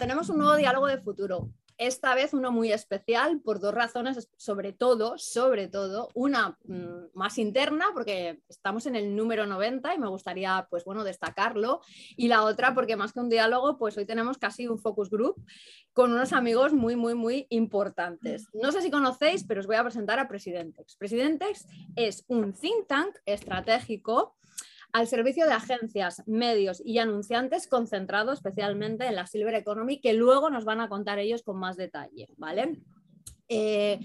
tenemos un nuevo diálogo de futuro. Esta vez uno muy especial por dos razones, sobre todo, sobre todo, una mm, más interna, porque estamos en el número 90 y me gustaría, pues bueno, destacarlo, y la otra porque más que un diálogo, pues hoy tenemos casi un focus group con unos amigos muy, muy, muy importantes. No sé si conocéis, pero os voy a presentar a Presidentex. Presidentex es un think tank estratégico al servicio de agencias, medios y anunciantes concentrados especialmente en la Silver Economy, que luego nos van a contar ellos con más detalle, ¿vale? Eh,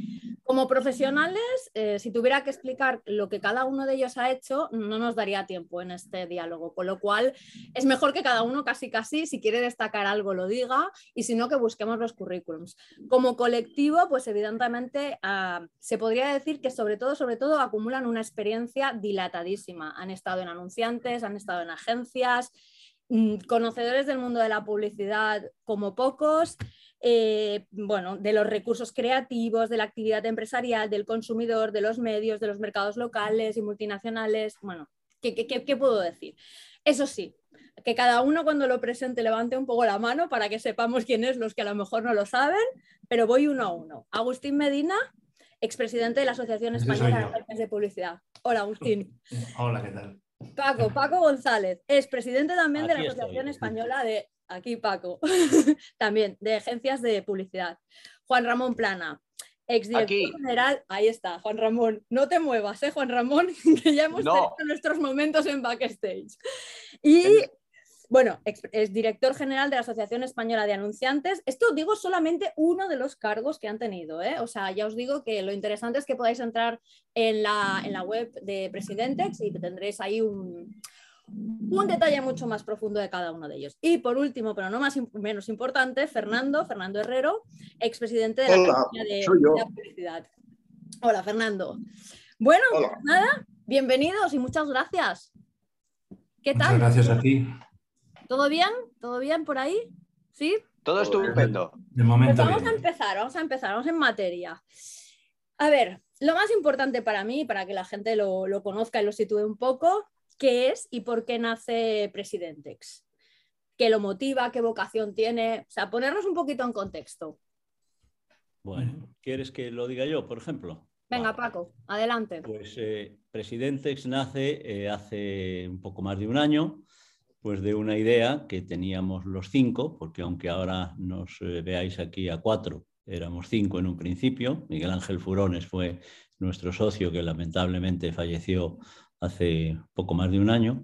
como profesionales, eh, si tuviera que explicar lo que cada uno de ellos ha hecho, no nos daría tiempo en este diálogo, con lo cual es mejor que cada uno casi casi, si quiere destacar algo, lo diga y si no, que busquemos los currículums. Como colectivo, pues evidentemente ah, se podría decir que sobre todo, sobre todo acumulan una experiencia dilatadísima. Han estado en anunciantes, han estado en agencias, mm, conocedores del mundo de la publicidad como pocos. Eh, bueno, de los recursos creativos, de la actividad empresarial, del consumidor, de los medios, de los mercados locales y multinacionales. Bueno, ¿qué, puedo decir? Eso sí, que cada uno cuando lo presente levante un poco la mano para que sepamos quién es los que a lo mejor no lo saben, pero voy uno a uno. Agustín Medina, expresidente de la Asociación Española de Agencias de Publicidad. Hola, Agustín. Hola, ¿qué tal? Paco, Paco González, es presidente también de la Asociación Española de aquí Paco, también de agencias de publicidad. Juan Ramón Plana, exdirector general, ahí está, Juan Ramón, no te muevas, ¿eh, Juan Ramón, que ya hemos tenido nuestros momentos en backstage. Y bueno, es director general de la Asociación Española de Anunciantes. Esto digo solamente uno de los cargos que han tenido. ¿eh? O sea, ya os digo que lo interesante es que podáis entrar en la, en la web de Presidentex y tendréis ahí un, un detalle mucho más profundo de cada uno de ellos. Y por último, pero no más menos importante, Fernando, Fernando Herrero, expresidente de la Academia de, Publicidad. Hola, Fernando. Bueno, nada, bienvenidos y muchas gracias. ¿Qué tal? Muchas gracias a ti. ¿Todo bien? ¿Todo bien por ahí? ¿Sí? Todo estupendo. De momento. Pues vamos a empezar, vamos a empezar, vamos en materia. A ver, lo más importante para mí, para que la gente lo, lo conozca y lo sitúe un poco, qué es y por qué nace Presidentex. ¿Qué lo motiva? ¿Qué vocación tiene? O sea, ponernos un poquito en contexto. Bueno, ¿quieres que lo diga yo, por ejemplo? Venga, Paco, adelante. Pues eh, Presidentex nace eh, hace un poco más de un año, pues de una idea que teníamos los cinco, porque aunque ahora nos eh, veáis aquí a cuatro, éramos cinco en un principio. Miguel Ángel Furones fue nuestro socio que lamentablemente falleció hace poco más de un año.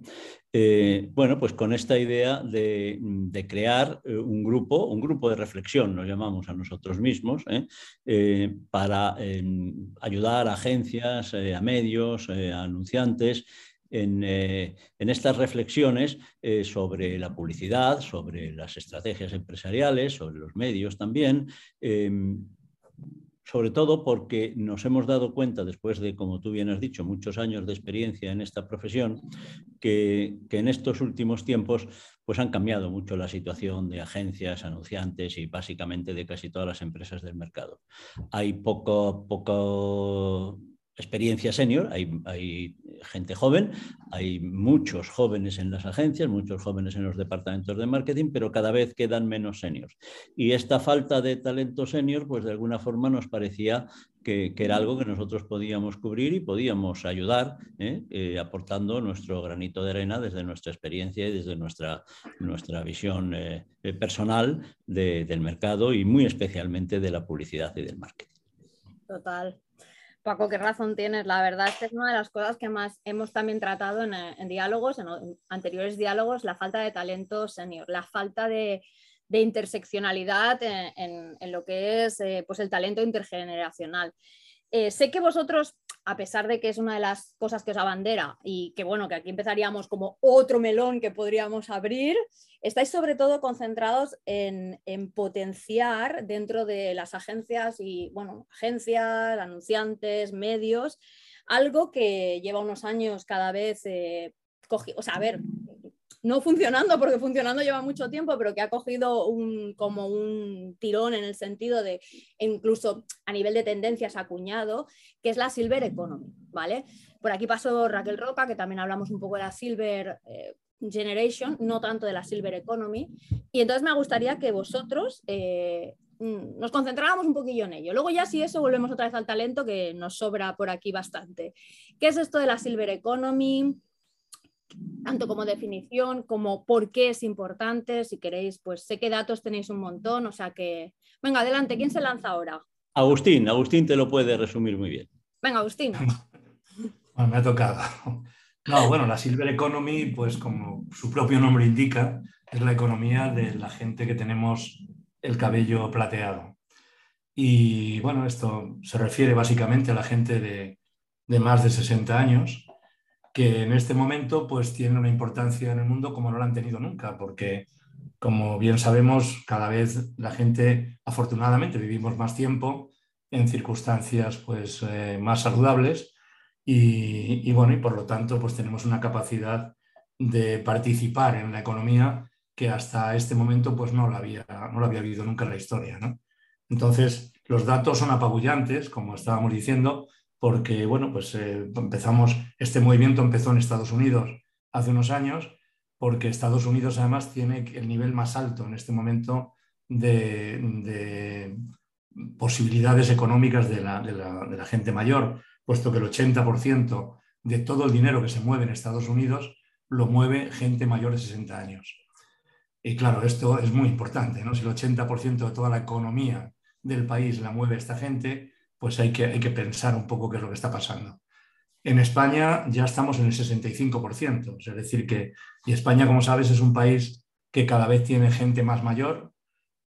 Eh, bueno, pues con esta idea de, crear eh, un grupo, un grupo de reflexión, nos llamamos a nosotros mismos, ¿eh? para em, ayudar a agencias, a medios, a anunciantes en, estas reflexiones sobre la publicidad, sobre las estrategias empresariales, sobre los medios también em, sobre todo porque nos hemos dado cuenta, después de, como tú bien has dicho, muchos años de experiencia en esta profesión, que, en estos últimos tiempos pues han cambiado mucho la situación de agencias, anunciantes y básicamente de casi todas las empresas del mercado. Hay poco, poco experiencia senior, hay, gente joven, hay muchos jóvenes en las agencias, muchos jóvenes en los departamentos de marketing, pero cada vez quedan menos seniors. Y esta falta de talento senior, pues de alguna forma nos parecía que, era algo que nosotros podíamos cubrir y podíamos ayudar, ¿eh? Eh, aportando nuestro granito de arena desde nuestra experiencia y desde nuestra, nuestra visión eh, personal del mercado y muy especialmente de la publicidad y del marketing. Total. Paco, qué razón tienes. La verdad es que es una de las cosas que más hemos también tratado en, diálogos, en, anteriores diálogos, la falta de talento senior, la falta de, interseccionalidad en, lo que es eh, pues el talento intergeneracional. Eh, sé que vosotros a pesar de que es una de las cosas que os abandera y que bueno, que aquí empezaríamos como otro melón que podríamos abrir, estáis sobre todo concentrados en, potenciar dentro de las agencias y, bueno, agencias, anunciantes, medios, algo que lleva unos años cada vez, eh, o sea, a ver, no funcionando, porque funcionando lleva mucho tiempo, pero que ha cogido un, como un tirón en el sentido de, incluso a nivel de tendencias acuñado, que es la Silver Economy, ¿vale? Por aquí pasó Raquel Roca, que también hablamos un poco de la Silver, eh, Generation, no tanto de la Silver Economy. Y entonces me gustaría que vosotros eh, mm, nos concentráramos un poquillo en ello. Luego ya si eso volvemos otra vez al talento que nos sobra por aquí bastante. ¿Qué es esto de la Silver Economy? Tanto como definición, como por qué es importante. Si queréis, pues sé que datos tenéis un montón, o sea que... Venga, adelante, ¿quién se lanza ahora? Agustín, Agustín te lo puede resumir muy bien. Venga, Agustín. me ha tocado. No, bueno, la Silver Economy, pues como su propio nombre indica, es la economía de la gente que tenemos el cabello plateado. Y bueno, esto se refiere básicamente a la gente de, más de 60 años, que en este momento pues tiene una importancia en el mundo como no la han tenido nunca, porque como bien sabemos, cada vez la gente, afortunadamente, vivimos más tiempo en circunstancias pues, eh, más saludables y, bueno, y por lo tanto, pues tenemos una capacidad de participar en la economía que hasta este momento pues no la había, no la había habido nunca en la historia. Entonces, los datos son apabullantes, como estábamos diciendo, porque bueno, pues eh, empezamos, este movimiento empezó en Estados Unidos hace unos años, porque Estados Unidos además tiene el nivel más alto en este momento de, posibilidades económicas de la, de la gente mayor puesto que el 80% de todo el dinero que se mueve en Estados Unidos lo mueve gente mayor de 60 años. Y claro, esto es muy importante, ¿no? Si el 80% de toda la economía del país la mueve esta gente, pues hay que, hay que pensar un poco qué es lo que está pasando. En España ya estamos en el 65%, es decir, que y España, como sabes, es un país que cada vez tiene gente más mayor,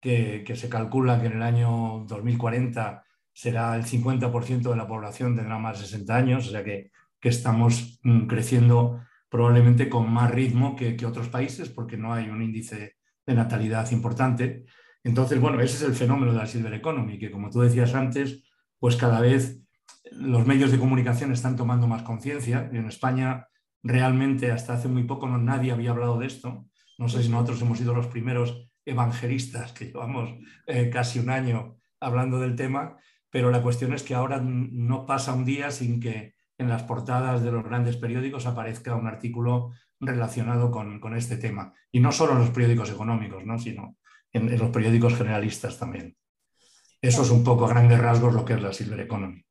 que, que se calcula que en el año 2040 será el 50% de la población tendrá más de 60 años, o sea que, estamos mm, creciendo probablemente con más ritmo que, otros países porque no hay un índice de natalidad importante. Entonces, bueno, ese es el fenómeno de la Silver Economy, que como tú decías antes, pues cada vez los medios de comunicación están tomando más conciencia. En España realmente hasta hace muy poco no, nadie había hablado de esto. No sé si nosotros hemos sido los primeros evangelistas que llevamos eh, casi un año hablando del tema pero la cuestión es que ahora no pasa un día sin que en las portadas de los grandes periódicos aparezca un artículo relacionado con, este tema. Y no solo en los periódicos económicos, ¿no? sino en, los periódicos generalistas también. Eso es un poco a grandes rasgos lo que es la Silver Economy.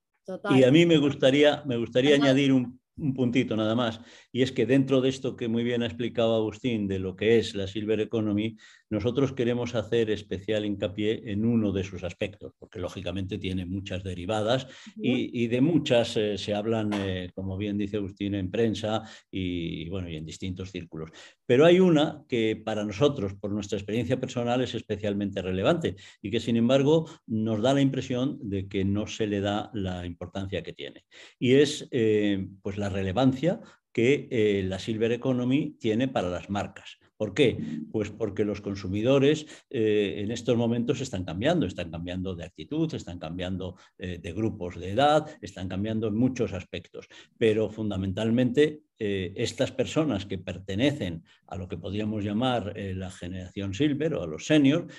Y a mí me gustaría, me gustaría añadir un, un puntito nada más, y es que dentro de esto que muy bien ha explicado Agustín de lo que es la Silver Economy, nosotros queremos hacer especial hincapié en uno de sus aspectos, porque lógicamente tiene muchas derivadas y, de muchas eh, se hablan, eh, como bien dice Agustín, en prensa y, bueno, y en distintos círculos. Pero hay una que para nosotros, por nuestra experiencia personal, es especialmente relevante y que sin embargo nos da la impresión de que no se le da la importancia que tiene. Y es eh, pues la relevancia que la Silver Economy tiene para las marcas. ¿Por qué? Pues porque los consumidores eh, en estos momentos están cambiando, están cambiando de actitud, están cambiando eh, de grupos de edad, están cambiando en muchos aspectos, pero fundamentalmente eh, estas personas que pertenecen a lo que podríamos llamar la generación silver o a los seniors,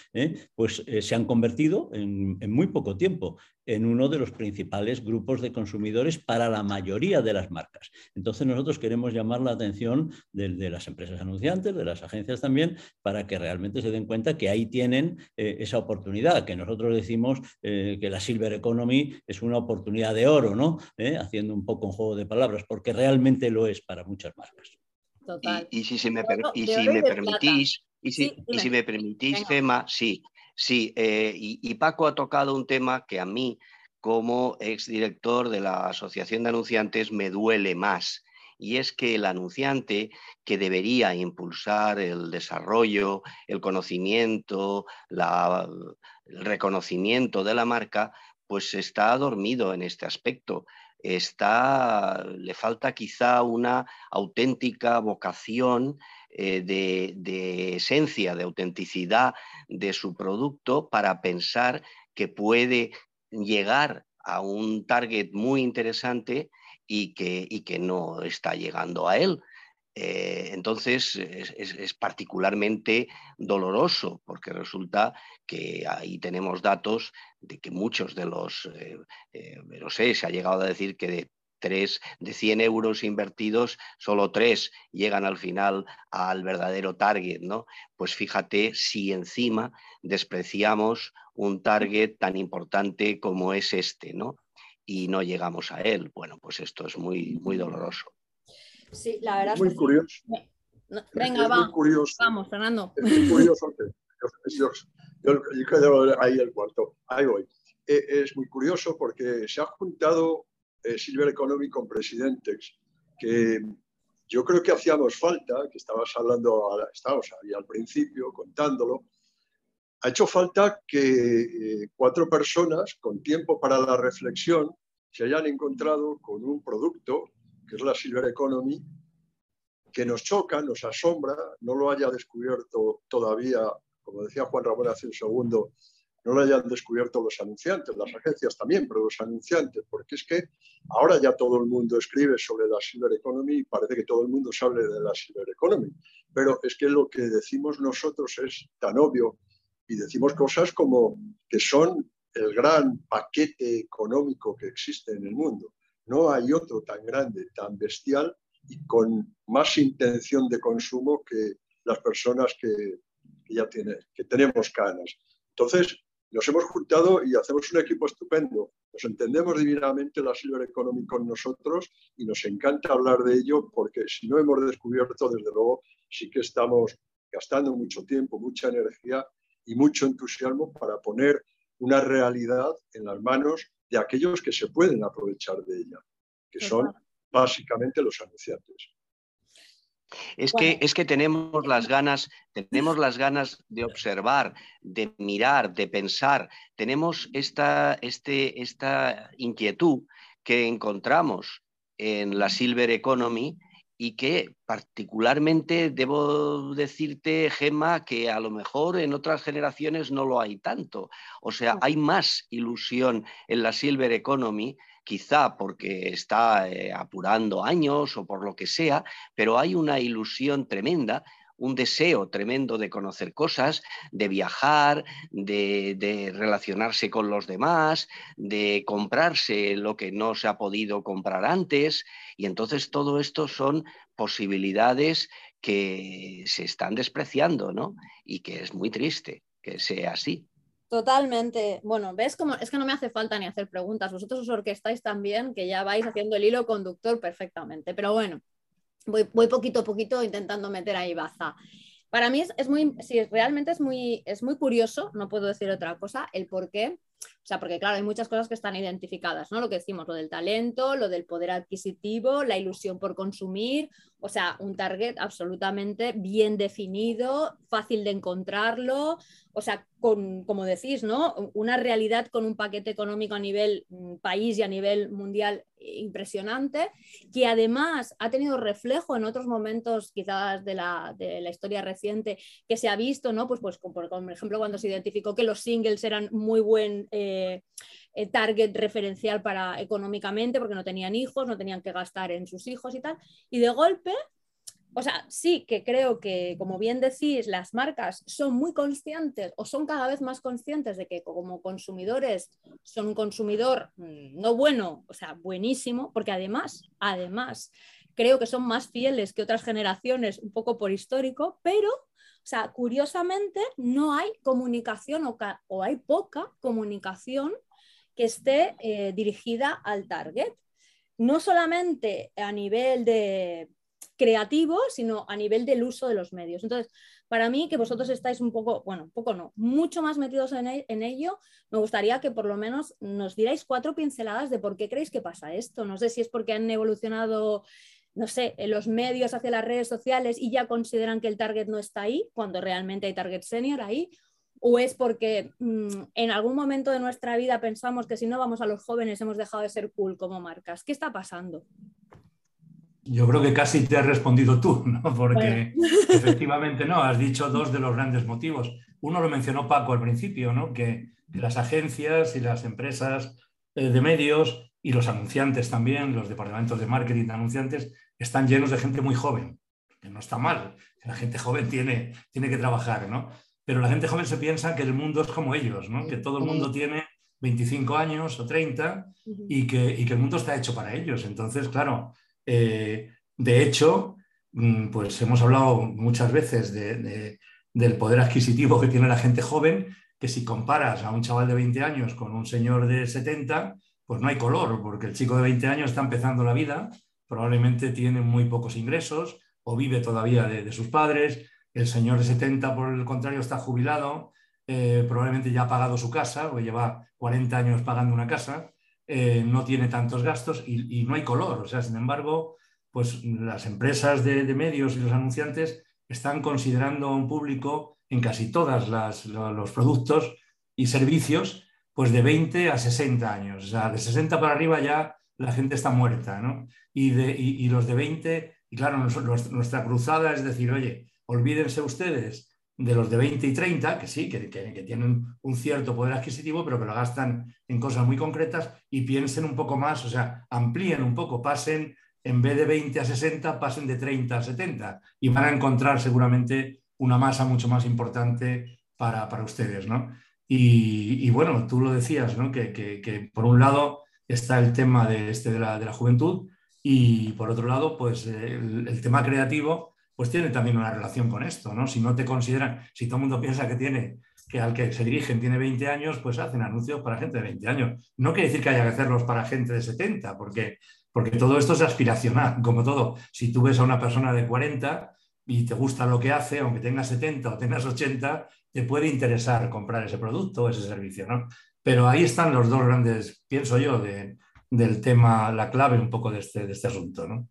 pues se han convertido en, muy poco tiempo en uno de los principales grupos de consumidores para la mayoría de las marcas. Entonces nosotros queremos llamar la atención de, las empresas anunciantes, de las agencias también, para que realmente se den cuenta que ahí tienen esa oportunidad, que nosotros decimos que la Silver Economy es una oportunidad de oro, ¿no? haciendo un poco un juego de palabras, porque realmente lo es para muchas marcas. Y, si, me, permitís, y si, me permitís, Gemma, sí, sí. Eh, y, Paco ha tocado un tema que a mí, como exdirector de la Asociación de Anunciantes, me duele más. Y es que el anunciante que debería impulsar el desarrollo, el conocimiento, el reconocimiento de la marca, pues está dormido en este aspecto está, le falta quizá una auténtica vocación eh, de, esencia, de autenticidad de su producto para pensar que puede llegar a un target muy interesante y que, y que no está llegando a él. Eh, entonces es, particularmente doloroso porque resulta que ahí tenemos datos de que muchos de los, eh, eh, no sé, se ha llegado a decir que de tres de 100 euros invertidos, solo tres llegan al final al verdadero target, ¿no? Pues fíjate si encima despreciamos un target tan importante como es este, ¿no? Y no llegamos a él. Bueno, pues esto es muy, muy doloroso. Sí, la verdad es muy curioso. venga, va. Vamos, Fernando. Es muy curioso yo, yo, ahí el cuarto. Ahí voy. Eh, es muy curioso porque se ha juntado Silver Economy con Presidentex, que yo creo que hacíamos falta, que estabas hablando, estábamos ahí al principio contándolo, ha hecho falta que eh, cuatro personas con tiempo para la reflexión se hayan encontrado con un producto, que es la Silver Economy, que nos choca, nos asombra, no lo haya descubierto todavía, como decía Juan Ramón hace un segundo, no lo hayan descubierto los anunciantes, las agencias también, pero los anunciantes, porque es que ahora ya todo el mundo escribe sobre la Silver Economy y parece que todo el mundo sabe de la Silver Economy, pero es que lo que decimos nosotros es tan obvio y decimos cosas como que son el gran paquete económico que existe en el mundo. No hay otro tan grande, tan bestial y con más intención de consumo que las personas que, ya tienen, que tenemos canas. Entonces, nos hemos juntado y hacemos un equipo estupendo. Nos entendemos divinamente la Silver Economy con nosotros y nos encanta hablar de ello porque si no hemos descubierto, desde luego, sí que estamos gastando mucho tiempo, mucha energía y mucho entusiasmo para poner una realidad en las manos de aquellos que se pueden aprovechar de ella, que son básicamente los anunciantes. Es, que, es que tenemos las ganas, tenemos las ganas de observar, de mirar, de pensar. Tenemos esta, este, esta inquietud que encontramos en la Silver Economy y que particularmente debo decirte, Gemma, que a lo mejor en otras generaciones no lo hay tanto. O sea, hay más ilusión en la Silver Economy quizá porque está eh, apurando años o por lo que sea, pero hay una ilusión tremenda un deseo tremendo de conocer cosas, de viajar, de, relacionarse con los demás, de comprarse lo que no se ha podido comprar antes. Y entonces todo esto son posibilidades que se están despreciando, ¿no? Y que es muy triste que sea así. Totalmente. Bueno, ves cómo es que no me hace falta ni hacer preguntas. Vosotros os orquestáis también, que ya vais haciendo el hilo conductor perfectamente. Pero bueno, voy, poquito a poquito intentando meter ahí baza. Para mí es, muy, sí, realmente es muy, es muy curioso, no puedo decir otra cosa, el por qué. O sea, porque claro, hay muchas cosas que están identificadas, ¿no? Lo que decimos, lo del talento, lo del poder adquisitivo, la ilusión por consumir, o sea, un target absolutamente bien definido, fácil de encontrarlo, o sea, con, como decís, ¿no? Una realidad con un paquete económico a nivel mm, país y a nivel mundial impresionante, que además ha tenido reflejo en otros momentos quizás de la, de la historia reciente que se ha visto, ¿no? Pues, pues por, por ejemplo cuando se identificó que los singles eran muy buen eh, eh, target referencial para económicamente porque no tenían hijos, no tenían que gastar en sus hijos y tal, y de golpe o sea, sí que creo que, como bien decís, las marcas son muy conscientes o son cada vez más conscientes de que como consumidores son un consumidor mm, no bueno, o sea, buenísimo, porque además, además, creo que son más fieles que otras generaciones, un poco por histórico, pero, o sea, curiosamente no hay comunicación o, hay poca comunicación que esté eh, dirigida al target no solamente a nivel de creativo, sino a nivel del uso de los medios. Entonces, para mí, que vosotros estáis un poco, bueno, un poco no, mucho más metidos en, e-, ello, me gustaría que por lo menos nos dierais cuatro pinceladas de por qué creéis que pasa esto. No sé si es porque han evolucionado no sé, los medios hacia las redes sociales y ya consideran que el target no está ahí, cuando realmente hay target senior ahí, o es porque mm, en algún momento de nuestra vida pensamos que si no vamos a los jóvenes hemos dejado de ser cool como marcas. ¿Qué está pasando? Yo creo que casi te has respondido tú, ¿no? porque efectivamente no, has dicho dos de los grandes motivos. Uno lo mencionó Paco al principio, ¿no? que las agencias y las empresas eh, de medios y los anunciantes también, los departamentos de marketing de anunciantes, están llenos de gente muy joven, que no está mal, la gente joven tiene, tiene que trabajar, ¿no? Pero la gente joven se piensa que el mundo es como ellos, ¿no? que todo el mundo tiene 25 años o 30 y que, y que el mundo está hecho para ellos. Entonces, claro, de hecho, mm, pues hemos hablado muchas veces del poder adquisitivo que tiene la gente joven, que si comparas a un chaval de 20 años con un señor de 70, pues no hay color, porque el chico de 20 años está empezando la vida, probablemente tiene muy pocos ingresos o vive todavía de, sus padres, el señor de 70, por el contrario, está jubilado, eh, probablemente ya ha pagado su casa o lleva 40 años pagando una casa, eh, no tiene tantos gastos y, no hay color. O sea, sin embargo, pues las empresas de, medios y los anunciantes están considerando a un público en casi todos los productos y servicios pues de 20 a 60 años. O sea, de 60 para arriba ya la gente está muerta, ¿no? Y, de, los de 20, y claro, nuestra cruzada es decir, oye, olvídense ustedes de los de 20 y 30, que sí, que, que, tienen un cierto poder adquisitivo, pero que lo gastan en cosas muy concretas y piensen un poco más, o sea, amplíen un poco, pasen, en vez de 20 a 60, pasen de 30 a 70 y van a encontrar seguramente una masa mucho más importante para, para ustedes, ¿no? Y, bueno, tú lo decías, ¿no? Que, por un lado está el tema de, este, de, la, de la juventud y por otro lado, pues el, tema creativo, pues tiene también una relación con esto, ¿no? Si no te consideran, si todo el mundo piensa que tiene, que al que se dirigen tiene 20 años, pues hacen anuncios para gente de 20 años. No quiere decir que haya que hacerlos para gente de 70, porque, porque todo esto es aspiracional, como todo. Si tú ves a una persona de 40 y te gusta lo que hace, aunque tengas 70 o tengas 80, te puede interesar comprar ese producto o ese servicio, ¿no? Pero ahí están los dos grandes, pienso yo, del tema, la clave un poco de este, de este asunto, ¿no?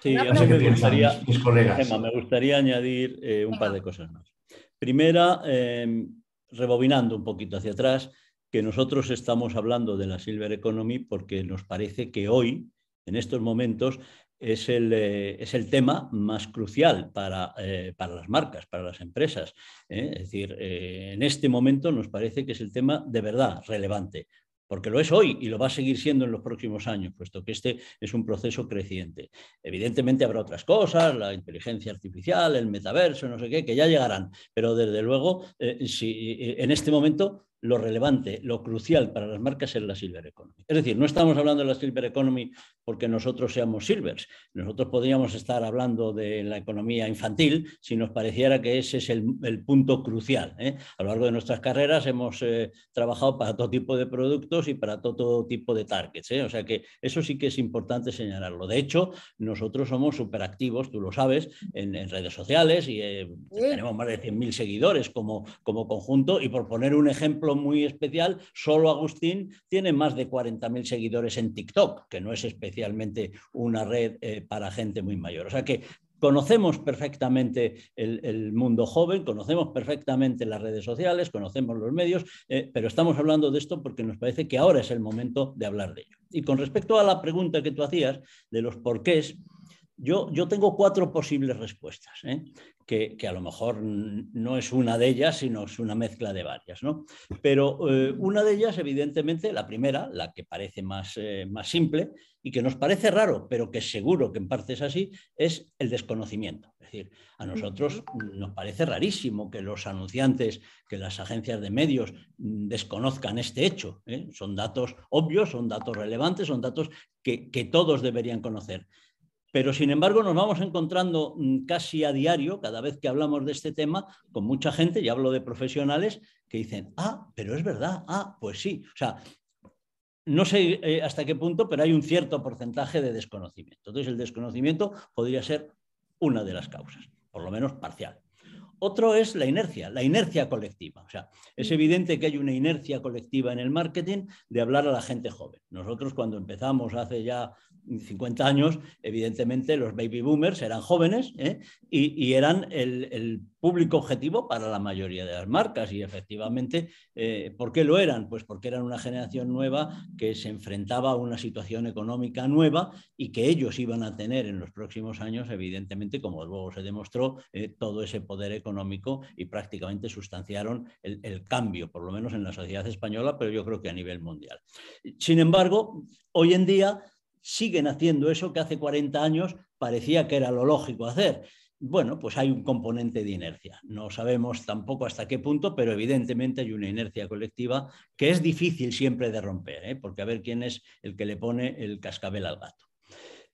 Sí, a mí me gustaría, mis, colegas. me gustaría añadir eh, un par de cosas más. Primera, em, rebobinando un poquito hacia atrás, que nosotros estamos hablando de la Silver Economy porque nos parece que hoy, en estos momentos, es el, eh, es el, tema más crucial para, eh, para, las marcas, para las empresas. ¿eh? Es decir, en este momento nos parece que es el tema de verdad relevante, porque lo es hoy y lo va a seguir siendo en los próximos años, puesto que este es un proceso creciente. Evidentemente habrá otras cosas, la inteligencia artificial, el metaverso, no sé qué, que ya llegarán, pero desde luego, si, en este momento lo relevante, lo crucial para las marcas es la Silver Economy. Es decir, no estamos hablando de la Silver Economy porque nosotros seamos silvers. Nosotros podríamos estar hablando de la economía infantil si nos pareciera que ese es el, punto crucial. ¿eh? A lo largo de nuestras carreras hemos eh, trabajado para todo tipo de productos y para todo, tipo de targets. ¿eh? O sea que eso sí que es importante señalarlo. De hecho, nosotros somos súper activos, tú lo sabes, en, redes sociales y tenemos más de 100.000 seguidores como, como conjunto. Y por poner un ejemplo muy especial, solo Agustín tiene más de 40.000 seguidores en TikTok, que no es especialmente una red eh, para gente muy mayor. O sea que conocemos perfectamente el, mundo joven, conocemos perfectamente las redes sociales, conocemos los medios, eh, pero estamos hablando de esto porque nos parece que ahora es el momento de hablar de ello. Y con respecto a la pregunta que tú hacías de los porqués, yo, yo tengo cuatro posibles respuestas, ¿eh? Que, a lo mejor no es una de ellas, sino es una mezcla de varias. ¿no? Pero eh, una de ellas, evidentemente, la primera, la que parece más, eh, más simple y que nos parece raro, pero que seguro que en parte es así, es el desconocimiento. Es decir, a nosotros nos parece rarísimo que los anunciantes, que las agencias de medios desconozcan este hecho. Son datos obvios, son datos relevantes, son datos que, que todos deberían conocer. Pero sin embargo nos vamos encontrando mm, casi a diario, cada vez que hablamos de este tema, con mucha gente, y hablo de profesionales, que dicen, ah, pero es verdad, ah, pues sí. O sea, no sé eh, hasta qué punto, pero hay un cierto porcentaje de desconocimiento. Entonces el desconocimiento podría ser una de las causas, por lo menos parcial. Otro es la inercia, la inercia colectiva. O sea, es evidente que hay una inercia colectiva en el marketing de hablar a la gente joven. Nosotros cuando empezamos hace ya 50 años, evidentemente los baby boomers eran jóvenes ¿eh? y, eran el, público objetivo para la mayoría de las marcas. Y efectivamente, eh, ¿por qué lo eran? Pues porque eran una generación nueva que se enfrentaba a una situación económica nueva y que ellos iban a tener en los próximos años, evidentemente, como luego se demostró, eh, todo ese poder económico y prácticamente sustanciaron el, el cambio, por lo menos en la sociedad española, pero yo creo que a nivel mundial. Sin embargo, hoy en día siguen haciendo eso que hace 40 años parecía que era lo lógico hacer. bueno, pues hay un componente de inercia. No sabemos tampoco hasta qué punto, pero evidentemente hay una inercia colectiva que es difícil siempre de romper, ¿eh? porque a ver quién es el que le pone el cascabel al gato.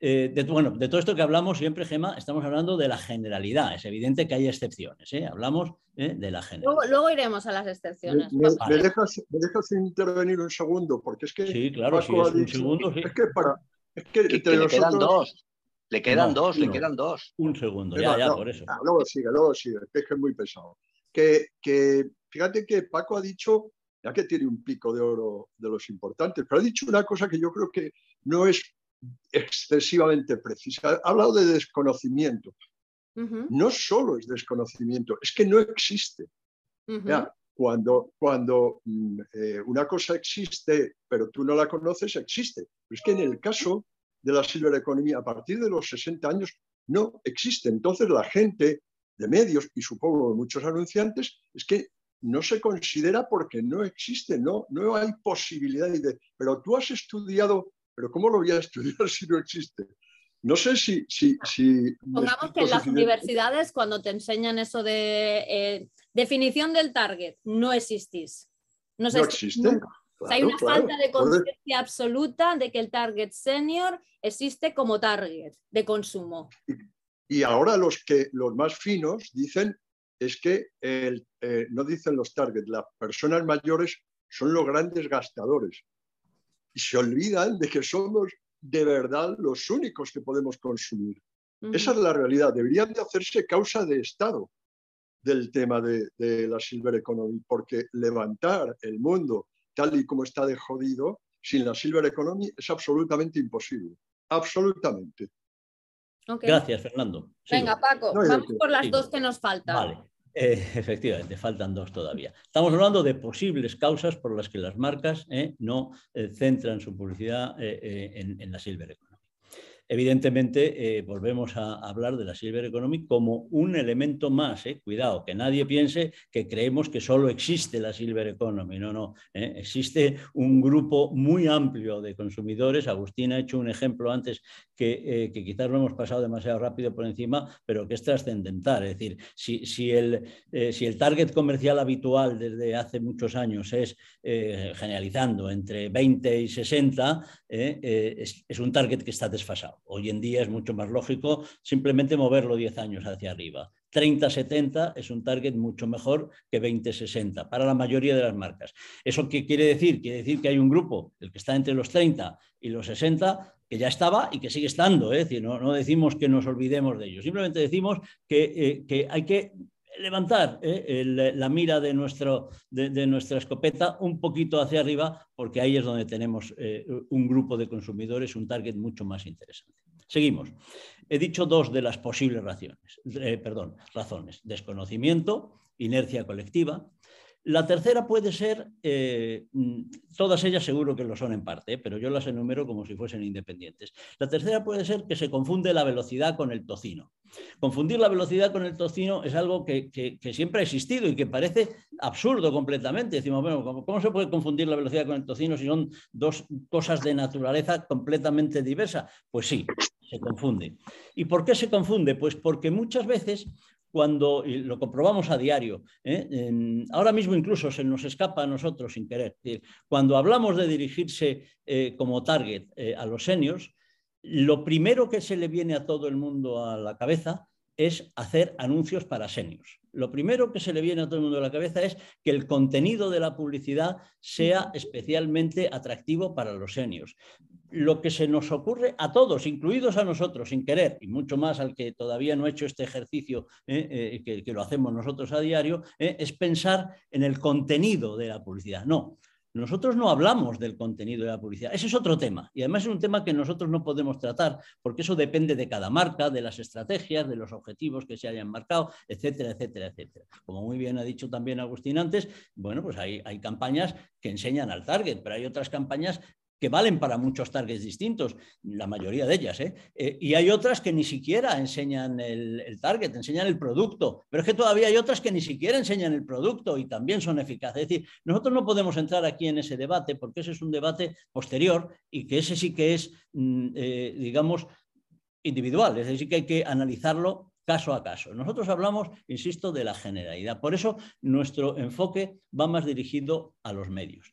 Eh, de, bueno, de todo esto que hablamos siempre, Gema, estamos hablando de la generalidad. Es evidente que hay excepciones. ¿eh? Hablamos de la generalidad. Luego, iremos a las excepciones. Me, dejas, intervenir un segundo? Porque es que. Sí, claro, sí, es un segundo. Es que para. Es que, le quedan dos. Le quedan dos, le quedan dos. Un segundo, ya, ya, por eso. Ah, luego sigue, luego sigue, es que es muy pesado. Que, que, fíjate que Paco ha dicho, ya que tiene un pico de oro de los importantes, pero ha dicho una cosa que yo creo que no es excesivamente precisa. Ha hablado de desconocimiento. No solo es desconocimiento, es que no existe. Cuando cuando mm, eh, una cosa existe, pero tú no la conoces, existe. Pero es que en el caso de la silver economy a partir de los 60 años no existe. Entonces la gente de medios y supongo muchos anunciantes es que no se considera porque no existe, no, no hay posibilidad de... Pero tú has estudiado, pero ¿cómo lo voy a estudiar si no existe? No sé si... si, si Pongamos que en las universidades cuando te enseñan eso de eh, definición del target, no existís. No, existe hay una falta de conciencia absoluta de que el target senior existe como target de consumo. Y, ahora los, que, los más finos dicen es que el, eh, no dicen los targets, las personas mayores son los grandes gastadores. Y se olvidan de que somos de verdad los únicos que podemos consumir. Esa es la realidad. Deberían de hacerse causa de Estado del tema de, de la Silver Economy, porque levantar el mundo tal y como está de jodido, sin la Silver Economy es absolutamente imposible. Absolutamente. Gracias, Fernando. Venga, Paco, vamos por las dos que nos faltan. Vale. Eh, efectivamente, faltan dos todavía. Estamos hablando de posibles causas por las que las marcas eh, no eh, centran su publicidad en, en, la Silver Economy. Evidentemente, eh, volvemos a hablar de la Silver Economy como un elemento más. Eh. Cuidado, que nadie piense que creemos que solo existe la Silver Economy. No, no. Eh. Existe un grupo muy amplio de consumidores. Agustín ha hecho un ejemplo antes que, quizás lo hemos pasado demasiado rápido por encima, pero que es trascendental. Es decir, si, el, si el target comercial habitual desde hace muchos años es, generalizando, entre 20 y 60, es un target que está desfasado. Hoy en día es mucho más lógico simplemente moverlo 10 años hacia arriba. 30-70 es un target mucho mejor que 20-60 para la mayoría de las marcas. ¿Eso qué quiere decir? Quiere decir que hay un grupo, el que está entre los 30 y los 60, que ya estaba y que sigue estando. ¿eh? Es decir, no, decimos que nos olvidemos de ello, simplemente decimos que, eh, que hay que levantar ¿eh? la mira de, nuestra escopeta un poquito hacia arriba, porque ahí es donde tenemos eh, un grupo de consumidores, un target mucho más interesante. Seguimos. He dicho dos de las posibles razones, eh, perdón, razones. Desconocimiento, inercia colectiva, la tercera puede ser, eh, mm, todas ellas seguro que lo son en parte, pero yo las enumero como si fuesen independientes. La tercera puede ser que se confunde la velocidad con el tocino. Confundir la velocidad con el tocino es algo que, siempre ha existido y que parece absurdo completamente. Decimos, bueno, ¿cómo, se puede confundir la velocidad con el tocino si son dos cosas de naturaleza completamente diversa? Pues sí, se confunde. ¿Y por qué se confunde? Pues porque muchas veces cuando, lo comprobamos a diario, ¿eh? ahora mismo incluso se nos escapa a nosotros sin querer, cuando hablamos de dirigirse eh, como target eh, a los seniors, lo primero que se le viene a todo el mundo a la cabeza es hacer anuncios para seniors. Lo primero que se le viene a todo el mundo a la cabeza es que el contenido de la publicidad sea especialmente atractivo para los seniors lo que se nos ocurre a todos, incluidos a nosotros, sin querer, y mucho más al que todavía no ha hecho este ejercicio, eh, eh, que, lo hacemos nosotros a diario, eh, es pensar en el contenido de la publicidad. No, nosotros no hablamos del contenido de la publicidad. Ese es otro tema. Y además es un tema que nosotros no podemos tratar porque eso depende de cada marca, de las estrategias, de los objetivos que se hayan marcado, etcétera, etcétera, etcétera. Como muy bien ha dicho también Agustín antes, bueno, pues hay, hay campañas que enseñan al target, pero hay otras campañas que valen para muchos targets distintos, la mayoría de ellas. ¿eh? Eh, y hay otras que ni siquiera enseñan el, target, enseñan el producto, pero es que todavía hay otras que ni siquiera enseñan el producto y también son eficaces. Es decir, nosotros no podemos entrar aquí en ese debate porque ese es un debate posterior y que ese sí que es, mm, eh, digamos, individual, es decir, que hay que analizarlo caso a caso. Nosotros hablamos, insisto, de la generalidad. Por eso nuestro enfoque va más dirigido a los medios.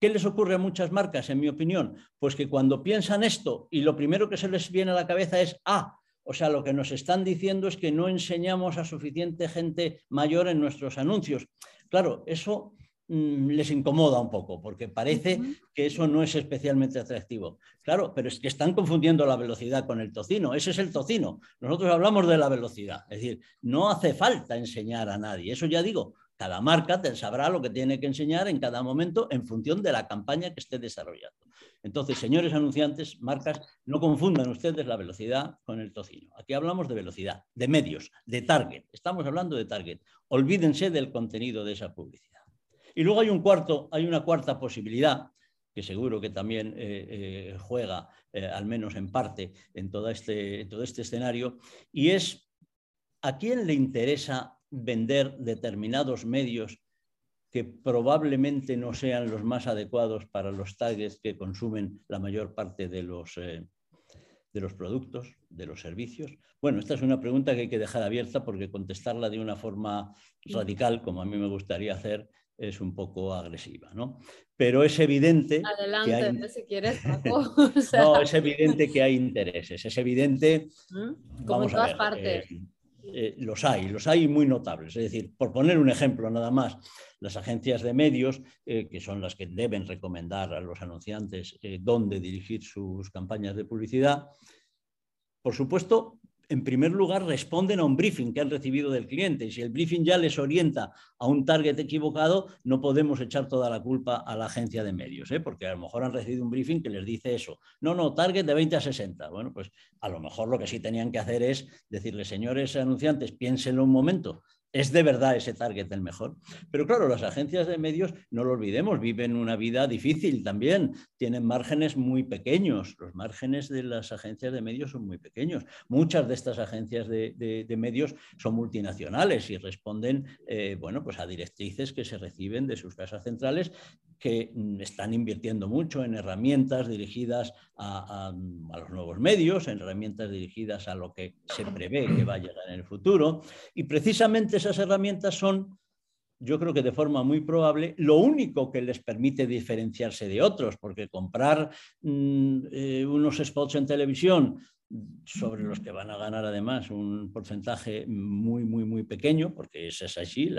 ¿Qué les ocurre a muchas marcas, en mi opinión? Pues que cuando piensan esto y lo primero que se les viene a la cabeza es, ah, o sea, lo que nos están diciendo es que no enseñamos a suficiente gente mayor en nuestros anuncios. Claro, eso mm, les incomoda un poco, porque parece que eso no es especialmente atractivo. Claro, pero es que están confundiendo la velocidad con el tocino. Ese es el tocino. Nosotros hablamos de la velocidad. Es decir, no hace falta enseñar a nadie. Eso ya digo, cada marca sabrá lo que tiene que enseñar en cada momento en función de la campaña que esté desarrollando. Entonces, señores anunciantes, marcas, no confundan ustedes la velocidad con el tocino. Aquí hablamos de velocidad, de medios, de target. Estamos hablando de target. Olvídense del contenido de esa publicidad. Y luego hay un cuarto, hay una cuarta posibilidad que seguro que también eh, eh, juega, eh, al menos en parte, en todo este, en todo este escenario, y es a quién le interesa vender determinados medios que probablemente no sean los más adecuados para los targets que consumen la mayor parte de los, eh, de los productos, de los servicios? Bueno, esta es una pregunta que hay que dejar abierta porque contestarla de una forma radical, como a mí me gustaría hacer, es un poco agresiva, ¿no? Pero es evidente... Adelante, si quieres, No, es evidente que hay intereses, es evidente... Como en todas partes. Eh, eh, los hay, los hay muy notables. Es decir, por poner un ejemplo nada más, las agencias de medios, eh, que son las que deben recomendar a los anunciantes eh, dónde dirigir sus campañas de publicidad, por supuesto, en primer lugar, responden a un briefing que han recibido del cliente. Y si el briefing ya les orienta a un target equivocado, no podemos echar toda la culpa a la agencia de medios, ¿eh? porque a lo mejor han recibido un briefing que les dice eso. No, no, target de 20 a 60. Bueno, pues a lo mejor lo que sí tenían que hacer es decirle, señores anunciantes, piénsenlo un momento, ¿Es de verdad ese target el mejor? Pero claro, las agencias de medios, no lo olvidemos, viven una vida difícil también, tienen márgenes muy pequeños, los márgenes de las agencias de medios son muy pequeños. Muchas de estas agencias de, medios son multinacionales y responden eh, bueno, pues a directrices que se reciben de sus casas centrales que mm, están invirtiendo mucho en herramientas dirigidas a, los nuevos medios, en herramientas dirigidas a lo que se prevé que va a llegar en el futuro. Y precisamente esas herramientas son, yo creo que de forma muy probable, lo único que les permite diferenciarse de otros, porque comprar mm, eh, unos spots en televisión sobre los que van a ganar además un porcentaje muy, muy, muy pequeño, porque ese es así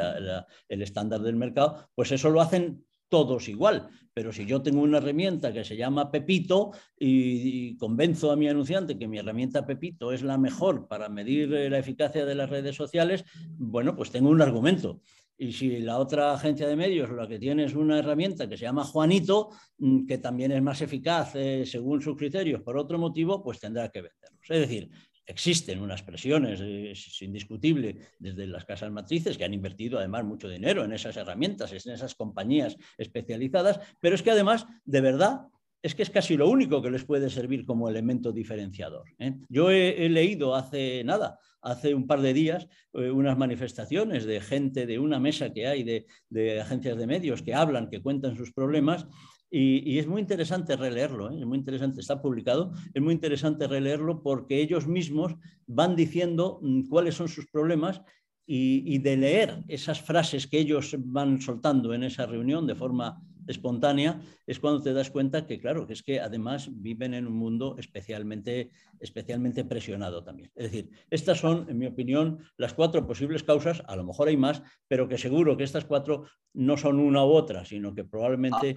el estándar del mercado, pues eso lo hacen todos igual. Pero si yo tengo una herramienta que se llama Pepito y, convenzo a mi anunciante que mi herramienta Pepito es la mejor para medir la eficacia de las redes sociales, bueno, pues tengo un argumento. Y si la otra agencia de medios lo que tiene es una herramienta que se llama Juanito, mm, que también es más eficaz eh, según sus criterios por otro motivo, pues tendrá que venderlos. Es decir, Existen unas presiones, es indiscutible, desde las casas matrices, que han invertido además mucho dinero en esas herramientas, en esas compañías especializadas, pero es que además, de verdad, es que es casi lo único que les puede servir como elemento diferenciador. ¿eh? Yo he, leído hace nada, hace un par de días, eh, unas manifestaciones de gente de una mesa que hay de, de agencias de medios que hablan, que cuentan sus problemas y, es muy interesante releerlo, ¿eh? es muy interesante, está publicado, es muy interesante releerlo porque ellos mismos van diciendo mm, cuáles son sus problemas y, y, de leer esas frases que ellos van soltando en esa reunión de forma espontánea, es cuando te das cuenta que, claro, que es que además viven en un mundo especialmente, especialmente presionado también. Es decir, estas son, en mi opinión, las cuatro posibles causas, a lo mejor hay más, pero que seguro que estas cuatro no son una u otra, sino que probablemente...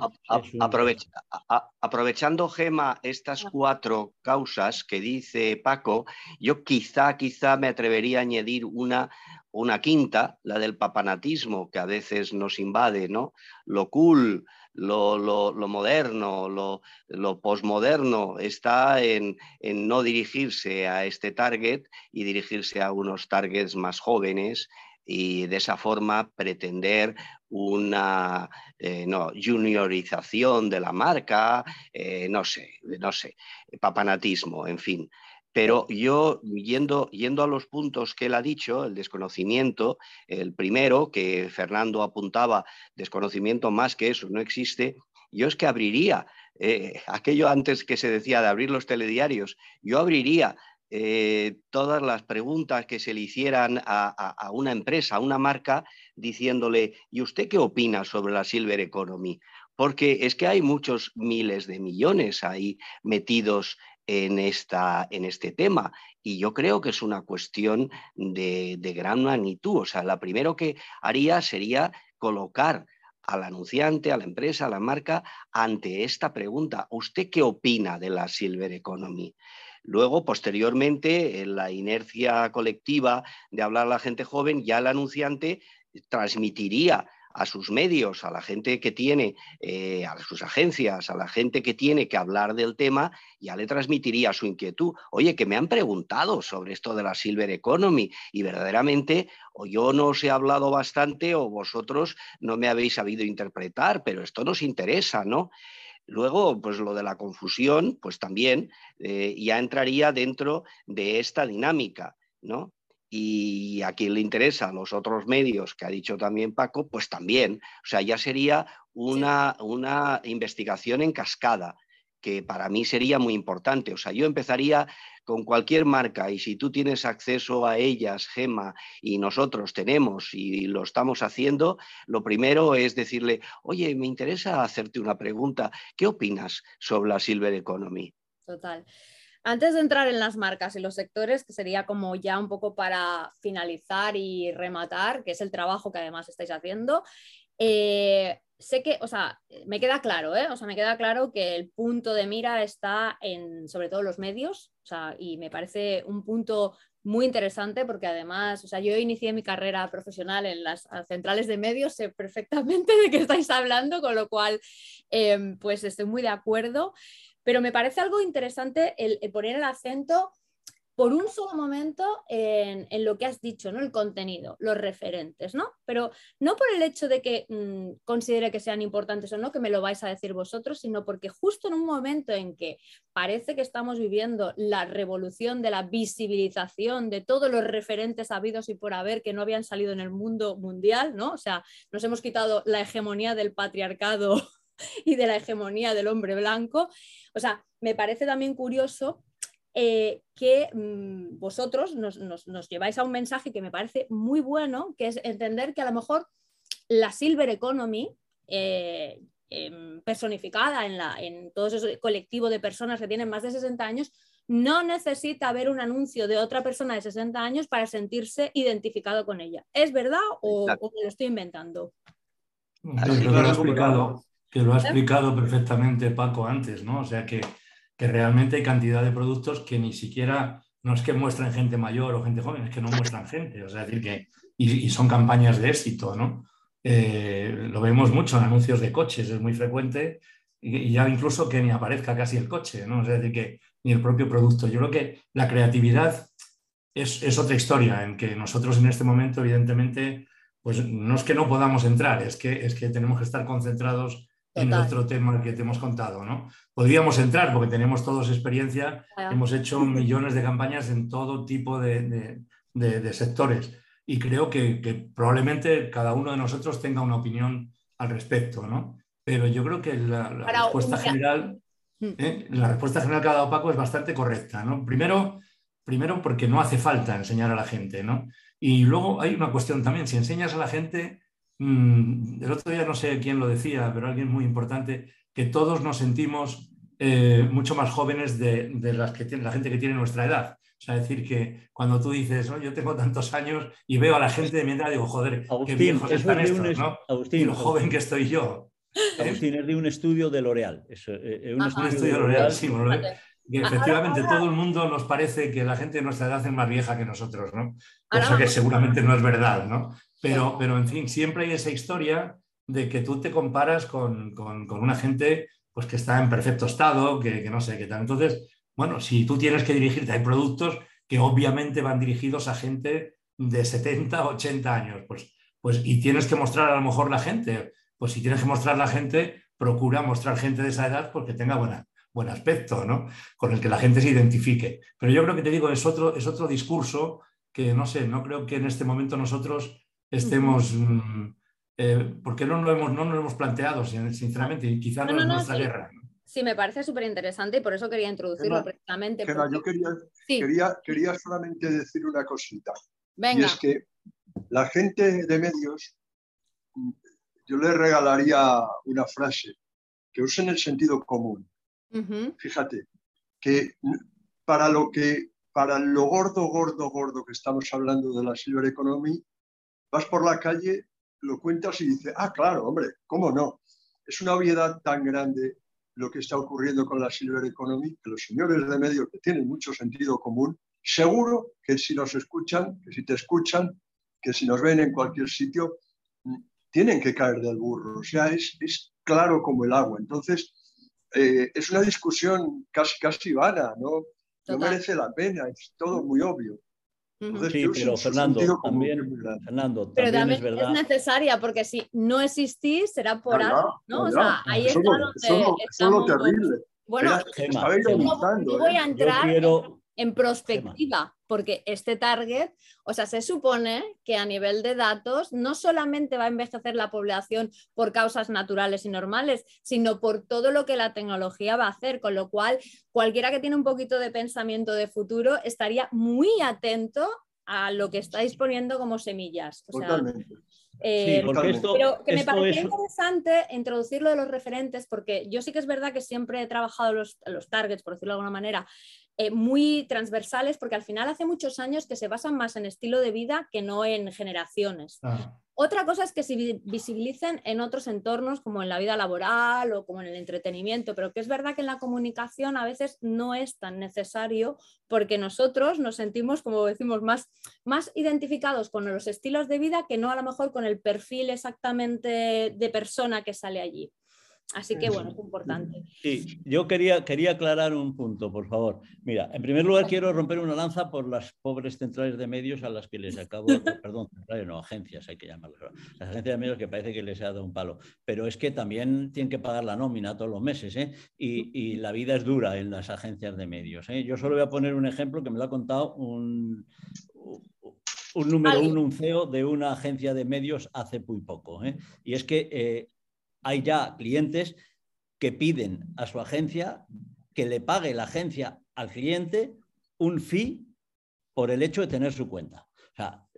aprovechando, Gema, estas cuatro causas que dice Paco, yo quizá, quizá me atrevería a añadir una, una quinta, la del papanatismo, que a veces nos invade, ¿no? Lo cool, lo, moderno, lo, lo posmoderno está en, no dirigirse a este target y dirigirse a unos targets más jóvenes y de esa forma pretender una eh, juniorización de la marca, eh, no sé, no sé, papanatismo, en fin. Pero yo, yendo, yendo a los puntos que él ha dicho, el desconocimiento, el primero, que Fernando apuntaba, desconocimiento más que eso, no existe, yo es que abriría, eh, aquello antes que se decía de abrir los telediarios, yo abriría eh, todas las preguntas que se le hicieran a, una empresa, a una marca, diciéndole, ¿y usted qué opina sobre la Silver Economy? Porque es que hay muchos miles de millones ahí metidos en, esta, en este tema. Y yo creo que es una cuestión de, de gran magnitud. O sea, la primero que haría sería colocar al anunciante, a la empresa, a la marca, ante esta pregunta. ¿Usted qué opina de la Silver Economy? Luego, posteriormente, en la inercia colectiva de hablar a la gente joven, ya el anunciante transmitiría a sus medios, a la gente que tiene, eh, a sus agencias, a la gente que tiene que hablar del tema, ya le transmitiría su inquietud. Oye, que me han preguntado sobre esto de la Silver Economy y verdaderamente o yo no os he hablado bastante o vosotros no me habéis sabido interpretar, pero esto nos interesa, ¿no? Luego, pues lo de la confusión, pues también eh, ya entraría dentro de esta dinámica, ¿no? Y a quien le interesa los otros medios que ha dicho también Paco, pues también. O sea, ya sería una, una investigación en cascada que para mí sería muy importante. O sea, yo empezaría con cualquier marca y si tú tienes acceso a ellas, Gema, y nosotros tenemos y lo estamos haciendo, lo primero es decirle, oye, me interesa hacerte una pregunta, ¿qué opinas sobre la Silver Economy? Total. Antes de entrar en las marcas y los sectores, que sería como ya un poco para finalizar y rematar, que es el trabajo que además estáis haciendo, eh, sé que, o sea, me queda claro, ¿eh? O sea, me queda claro que el punto de mira está en, sobre todo, los medios, o sea, y me parece un punto muy interesante porque además, o sea, yo inicié mi carrera profesional en las centrales de medios, sé perfectamente de qué estáis hablando, con lo cual, em, pues estoy muy de acuerdo, pero me parece algo interesante el poner el acento por un solo momento en, lo que has dicho, ¿no? El contenido, los referentes, ¿no? Pero no por el hecho de que mm, considere que sean importantes o no, que me lo vais a decir vosotros, sino porque justo en un momento en que parece que estamos viviendo la revolución de la visibilización de todos los referentes habidos y por haber que no habían salido en el mundo mundial, ¿no? O sea, nos hemos quitado la hegemonía del patriarcado y de la hegemonía del hombre blanco. O sea, me parece también curioso eh, que mm, vosotros nos, lleváis a un mensaje que me parece muy bueno, que es entender que a lo mejor la Silver Economy, eh, em, personificada en, la, en todo ese colectivo de personas que tienen más de 60 años, no necesita ver un anuncio de otra persona de 60 años para sentirse identificado con ella. ¿Es verdad o, me lo estoy inventando? lo ha explicado, que lo ha explicado perfectamente Paco antes, ¿no? O sea que que realmente hay cantidad de productos que ni siquiera, no es que muestren gente mayor o gente joven, es que no muestran gente, o sea, decir que, y, son campañas de éxito, ¿no? Eh, lo vemos mucho en anuncios de coches, es muy frecuente, y, ya incluso que ni aparezca casi el coche, ¿no? O sea, decir que ni el propio producto. Yo creo que la creatividad es, es otra historia, en que nosotros en este momento, evidentemente, pues no es que no podamos entrar, es que, es que tenemos que estar concentrados en otro tema que te hemos contado, ¿no? Podríamos entrar porque tenemos todos experiencia, hemos hecho millones de campañas en todo tipo de, sectores y creo que, probablemente cada uno de nosotros tenga una opinión al respecto, ¿no? Pero yo creo que la, respuesta general, mm. ¿eh? la respuesta general que ha dado Paco es bastante correcta, ¿no? Primero, primero porque no hace falta enseñar a la gente, ¿no? Y luego hay una cuestión también, si enseñas a la gente Mm, el otro día no sé quién lo decía, pero alguien muy importante, que todos nos sentimos eh, mucho más jóvenes de, las que tiene, la gente que tiene nuestra edad. O sea, decir que cuando tú dices, yo tengo tantos años y veo a la gente de mi edad, digo, joder, qué viejos están estos, ¿no? y lo joven que estoy yo. ¿eh? Agustín, es de un estudio de L'Oreal. Es, eh, un, estudio de L'Oreal, sí. Y efectivamente todo el mundo nos parece que la gente de nuestra edad es más vieja que nosotros, ¿no? Cosa que seguramente no es verdad, ¿no? Pero, pero en fin, siempre hay esa historia de que tú te comparas con, con, una gente pues, que está en perfecto estado, que, que, no sé qué tal. Entonces, bueno, si tú tienes que dirigirte, hay productos que obviamente van dirigidos a gente de 70, 80 años, pues, pues, y tienes que mostrar a lo mejor la gente, pues si tienes que mostrar la gente, procura mostrar gente de esa edad porque tenga buena, buen aspecto, ¿no? Con el que la gente se identifique. Pero yo creo que te digo, es otro, es otro discurso que, no sé, no creo que en este momento nosotros estemos... Mm, eh, porque no, lo hemos, no nos lo hemos planteado, sinceramente, y quizá no, es nuestra guerra. Sí, me parece súper interesante y por eso quería introducirlo precisamente. yo quería, quería, solamente decir una cosita. Y es que la gente de medios, yo le regalaría una frase que usen el sentido común. Fíjate, que para lo que para lo gordo, gordo, gordo que estamos hablando de la silver economy, vas por la calle, lo cuentas y dices, ah, claro, hombre, ¿cómo no? Es una obviedad tan grande lo que está ocurriendo con la silver economy que los señores de medio que tienen mucho sentido común, seguro que si nos escuchan, que si te escuchan, que si nos ven en cualquier sitio, mm, tienen que caer del burro. O sea, es, es claro como el agua. Entonces, eh, es una discusión casi, casi vana, ¿no? No merece la pena, es todo muy obvio. Sí, pero Fernando, también, Fernando, pero también, es, verdad. es, necesaria porque si no existís será por algo, ¿no? O sea, ahí está donde estamos. terrible. Bueno, yo voy a entrar en prospectiva, porque este target, o sea, se supone que a nivel de datos no solamente va a envejecer la población por causas naturales y normales, sino por todo lo que la tecnología va a hacer, con lo cual cualquiera que tiene un poquito de pensamiento de futuro estaría muy atento a lo que estáis poniendo como semillas. Eh, pero que me parecía interesante introducirlo de los referentes, porque yo sí que es verdad que siempre he trabajado los, los targets, por decirlo de alguna manera, eh, muy transversales, porque al final hace muchos años que se basan más en estilo de vida que no en generaciones. Ah. Otra cosa es que se visibilicen en otros entornos como en la vida laboral o como en el entretenimiento, pero que es verdad que en la comunicación a veces no es tan necesario porque nosotros nos sentimos, como decimos, más, más identificados con los estilos de vida que no a lo mejor con el perfil exactamente de persona que sale allí. Así que bueno, es importante. Sí, yo quería, quería aclarar un punto, por favor. Mira, en primer lugar quiero romper una lanza por las pobres centrales de medios a las que les acabo, perdón, centrales no, agencias hay que llamarlas, las agencias de medios que parece que les ha dado un palo, pero es que también tienen que pagar la nómina todos los meses, ¿eh? y, la vida es dura en las agencias de medios. ¿eh? Yo solo voy a poner un ejemplo que me lo ha contado un, un número uno, un CEO de una agencia de medios hace muy poco. ¿eh? Y es que eh, hay ya clientes que piden a su agencia que le pague la agencia al cliente un fee por el hecho de tener su cuenta.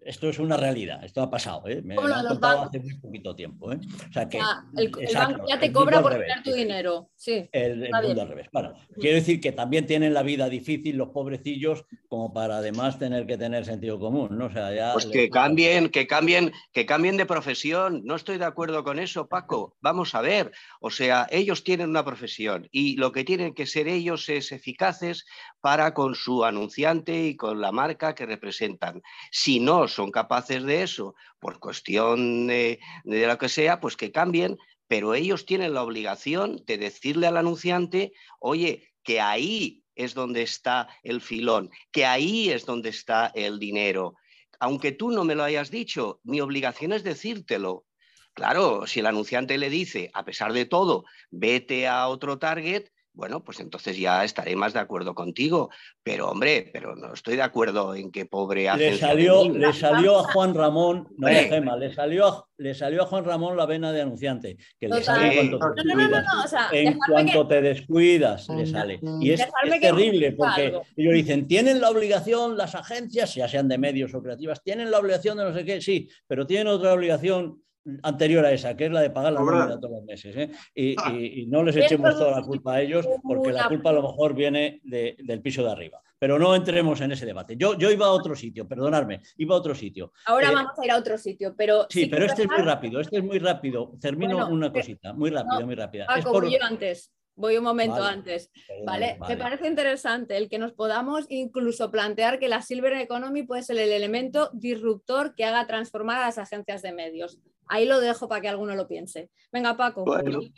Esto es una realidad, esto ha pasado, ¿eh? me lo han contado hace muy poquito tiempo. ¿eh? O sea que, el, banco ya te cobra por tener tu dinero. Sí, el, mundo al revés. Bueno, quiero decir que también tienen la vida difícil los pobrecillos como para además tener que tener sentido común. ¿no? O sea, ya pues que cambien, que cambien, que cambien de profesión. No estoy de acuerdo con eso, Paco. Vamos a ver. O sea, ellos tienen una profesión y lo que tienen que ser ellos es eficaces para con su anunciante y con la marca que representan. Si no son capaces de eso, por cuestión de, lo que sea, pues que cambien, pero ellos tienen la obligación de decirle al anunciante, oye, que ahí es donde está el filón, que ahí es donde está el dinero. Aunque tú no me lo hayas dicho, mi obligación es decírtelo. Claro, si el anunciante le dice, a pesar de todo, vete a otro target, bueno, pues entonces ya estaré más de acuerdo contigo. Pero hombre, pero no estoy de acuerdo en que pobre le salió, le salió a Juan Ramón, no Gema, le salió, a, le salió a Juan Ramón la vena de anunciante, que le sale cuando te descuidas. en cuanto te descuidas, le sale. Y es, terrible porque ellos dicen, tienen la obligación las agencias, ya sean de medios o creativas, tienen la obligación de no sé qué, sí, pero tienen otra obligación anterior a esa, que es la de pagar la nómina todos los meses. ¿eh? Ah. Y, no les echemos toda la culpa a ellos, porque la culpa a lo mejor viene del piso de arriba. Pero no entremos en ese debate. Yo, yo iba a otro sitio, perdonadme, iba a otro sitio. Ahora eh, vamos a ir a otro sitio, pero... Sí, pero este es muy rápido, este es muy rápido. Termino una cosita, muy rápido, muy rápida. voy antes. Voy un momento antes, ¿vale? Me parece interesante el que nos podamos incluso plantear que la Silver Economy puede ser el elemento disruptor que haga transformar a las agencias de medios. Ahí lo dejo para que alguno lo piense. Venga, Paco.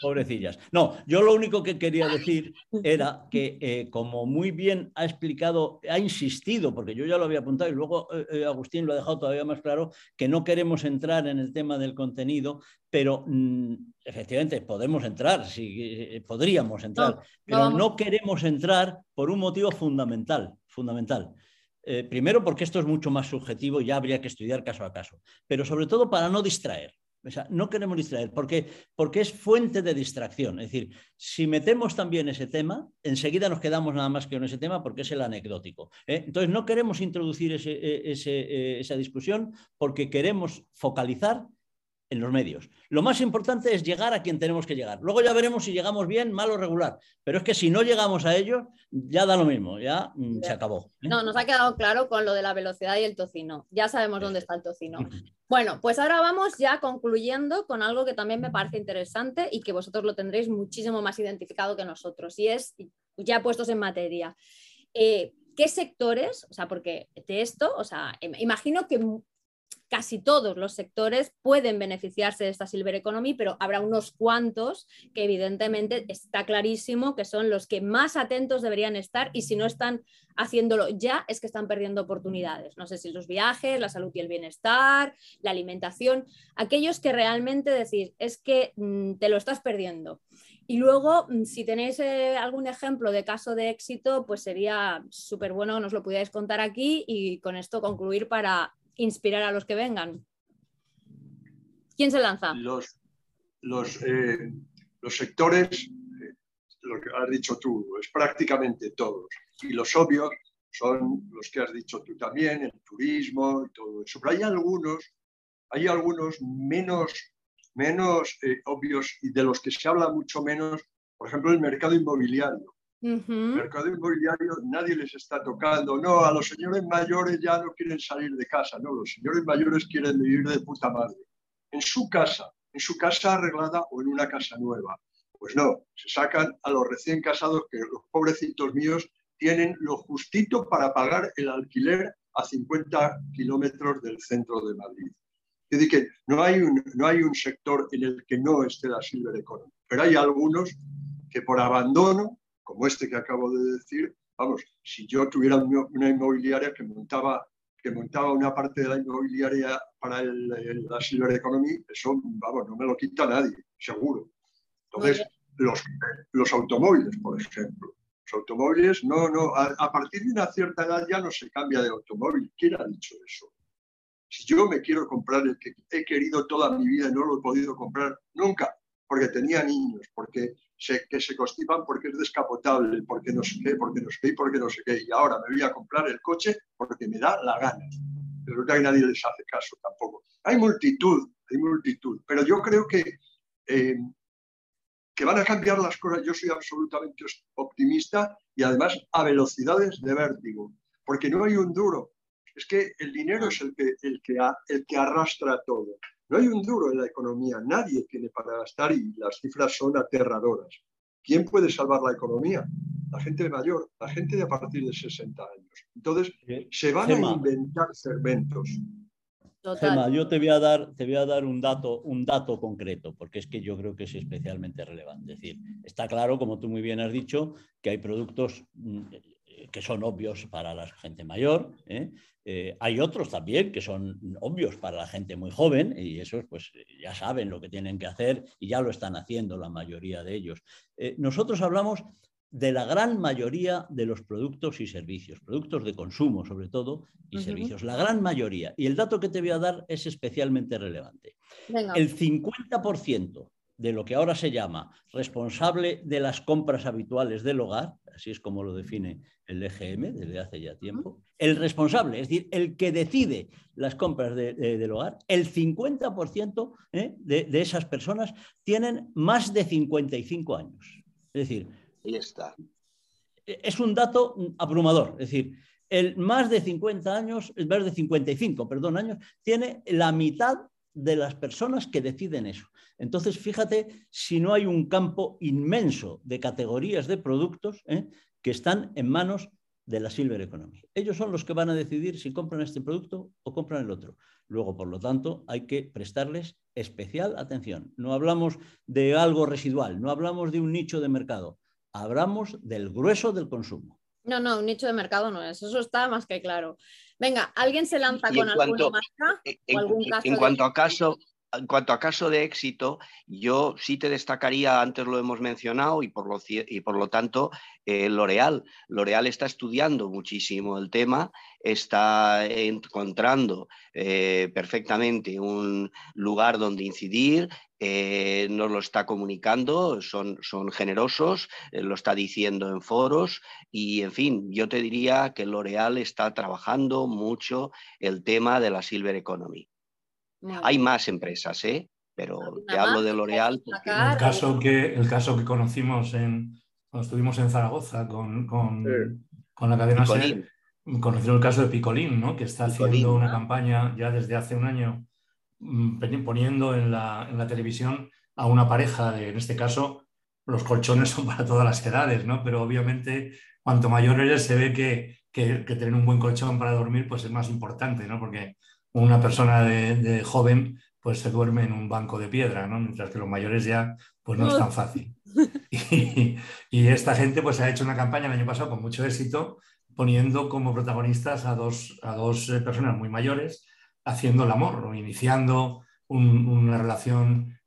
Pobrecillas. No, yo lo único que quería decir era que, eh, como muy bien ha explicado, ha insistido, porque yo ya lo había apuntado y luego eh, eh, Agustín lo ha dejado todavía más claro, que no queremos entrar en el tema del contenido, pero mm, efectivamente podemos entrar, sí, podríamos entrar, pero no queremos entrar por un motivo fundamental, fundamental. Eh, primero porque esto es mucho más subjetivo y ya habría que estudiar caso a caso, pero sobre todo para no distraer. O sea, no queremos distraer, porque, porque es fuente de distracción. Es decir, si metemos también ese tema, enseguida nos quedamos nada más que con ese tema porque es el anecdótico. ¿eh? Entonces, no queremos introducir ese, e, ese, esa discusión porque queremos focalizar en los medios. Lo más importante es llegar a quien tenemos que llegar. Luego ya veremos si llegamos bien, mal o regular. Pero es que si no llegamos a ellos, ya da lo mismo, ya mm, se acabó. ¿eh? No, nos ha quedado claro con lo de la velocidad y el tocino. Ya sabemos dónde está el tocino. Bueno, pues ahora vamos ya concluyendo con algo que también me parece interesante y que vosotros lo tendréis muchísimo más identificado que nosotros. Y es, ya puestos en materia, eh, ¿qué sectores, o sea, porque de esto, o sea, imagino que casi todos los sectores pueden beneficiarse de esta Silver Economy, pero habrá unos cuantos que evidentemente está clarísimo que son los que más atentos deberían estar y si no están haciéndolo ya es que están perdiendo oportunidades. No sé si los viajes, la salud y el bienestar, la alimentación, aquellos que realmente decís es que mm, te lo estás perdiendo. Y luego, mm, si tenéis eh, algún ejemplo de caso de éxito, pues sería súper bueno que nos lo pudierais contar aquí y con esto concluir para inspirar a los que vengan? ¿Quién se lanza? Los, los, eh, los sectores, eh, lo que has dicho tú, es prácticamente todos. Y los obvios son los que has dicho tú también, el turismo y todo eso. Pero hay algunos, hay algunos menos, menos eh, obvios y de los que se habla mucho menos, por ejemplo, el mercado inmobiliario. Mercado inmobiliario nadie les está tocando. No, a los señores mayores ya no quieren salir de casa. No, los señores mayores quieren vivir de puta madre. En su casa, en su casa arreglada o en una casa nueva. Pues no, se sacan a los recién casados que los pobrecitos míos tienen lo justito para pagar el alquiler a 50 kilómetros del centro de Madrid. Es decir, que no hay, un, no hay un sector en el que no esté la Silver Economy, pero hay algunos que por abandono como este que acabo de decir, vamos, si yo tuviera una inmobiliaria que montaba, que montaba una parte de la inmobiliaria para la Silver Economy, eso, vamos, no me lo quita nadie, seguro. Entonces, los, los automóviles, por ejemplo. Los automóviles, no, no, a, partir de una cierta edad ya no se cambia de automóvil. ¿Quién ha dicho eso? Si yo me quiero comprar el que he querido toda mi vida y no lo he podido comprar nunca, porque tenía niños, porque que se constipan porque es descapotable, porque no sé qué, porque no sé qué, porque no sé qué. Y ahora me voy a comprar el coche porque me da la gana. Pero que nadie les hace caso tampoco. Hay multitud, hay multitud. Pero yo creo que, eh, que van a cambiar las cosas. Yo soy absolutamente optimista y además a velocidades de vértigo. Porque no hay un duro. Es que el dinero es el que, el que, el que arrastra todo. No hay un duro en la economía, nadie tiene para gastar y las cifras son aterradoras. ¿Quién puede salvar la economía? La gente mayor, la gente de a partir de 60 años. Entonces, se van a inventar segmentos. Gemma, yo te voy, a dar, te voy a dar un dato, un dato concreto, porque es que yo creo que es especialmente relevante. Es decir, está claro, como tú muy bien has dicho, que hay productos mm, que son obvios para la gente mayor. ¿eh? Eh, hay otros también que son obvios para la gente muy joven y esos pues ya saben lo que tienen que hacer y ya lo están haciendo la mayoría de ellos. Eh, nosotros hablamos de la gran mayoría de los productos y servicios, productos de consumo sobre todo y servicios, la gran mayoría. Y el dato que te voy a dar es especialmente relevante. El 50% de lo que ahora se llama responsable de las compras habituales del hogar, así es como lo define el EGM desde hace ya tiempo, el responsable, es decir, el que decide las compras del hogar, el 50% ¿eh? de, de, esas personas tienen más de 55 años. Es decir, Ahí está. es un dato abrumador, es decir, el más de 50 años, el más de 55, perdón, años, tiene la mitad de las personas que deciden eso. Entonces, fíjate si no hay un campo inmenso de categorías de productos ¿eh? que están en manos de la Silver Economy. Ellos son los que van a decidir si compran este producto o compran el otro. Luego, por lo tanto, hay que prestarles especial atención. No hablamos de algo residual, no hablamos de un nicho de mercado, hablamos del grueso del consumo. No, no, un nicho de mercado no es, eso está más que claro. Venga, ¿alguien se lanza con alguna marca? En, o algún caso en cuanto a caso, en cuanto a caso de éxito, yo sí te destacaría, antes lo hemos mencionado y por lo, y por lo tanto, eh, L'Oreal. L'Oreal está estudiando muchísimo el tema, está encontrando eh, perfectamente un lugar donde incidir, eh, nos lo está comunicando, son, son generosos, lo está diciendo en foros y, en fin, yo te diría que L'Oreal está trabajando mucho el tema de la Silver Economy. Hay más empresas, ¿eh? pero te hablo de L'Oreal. El, caso que, el caso que conocimos en, cuando estuvimos en Zaragoza con, con, la cadena SER, conocieron el caso de Picolín, ¿no? que está haciendo una campaña ya desde hace un año poniendo en la, en la, televisión a una pareja, de, en este caso los colchones son para todas las edades, ¿no? pero obviamente cuanto mayor eres se ve que, que, que tener un buen colchón para dormir pues es más importante, ¿no? porque una persona de, joven pues se duerme en un banco de piedra, ¿no? mientras que los mayores ya pues no es tan fácil. Y, esta gente pues ha hecho una campaña el año pasado con mucho éxito poniendo como protagonistas a dos, a dos eh, personas muy mayores haciendo el amor o iniciando una relación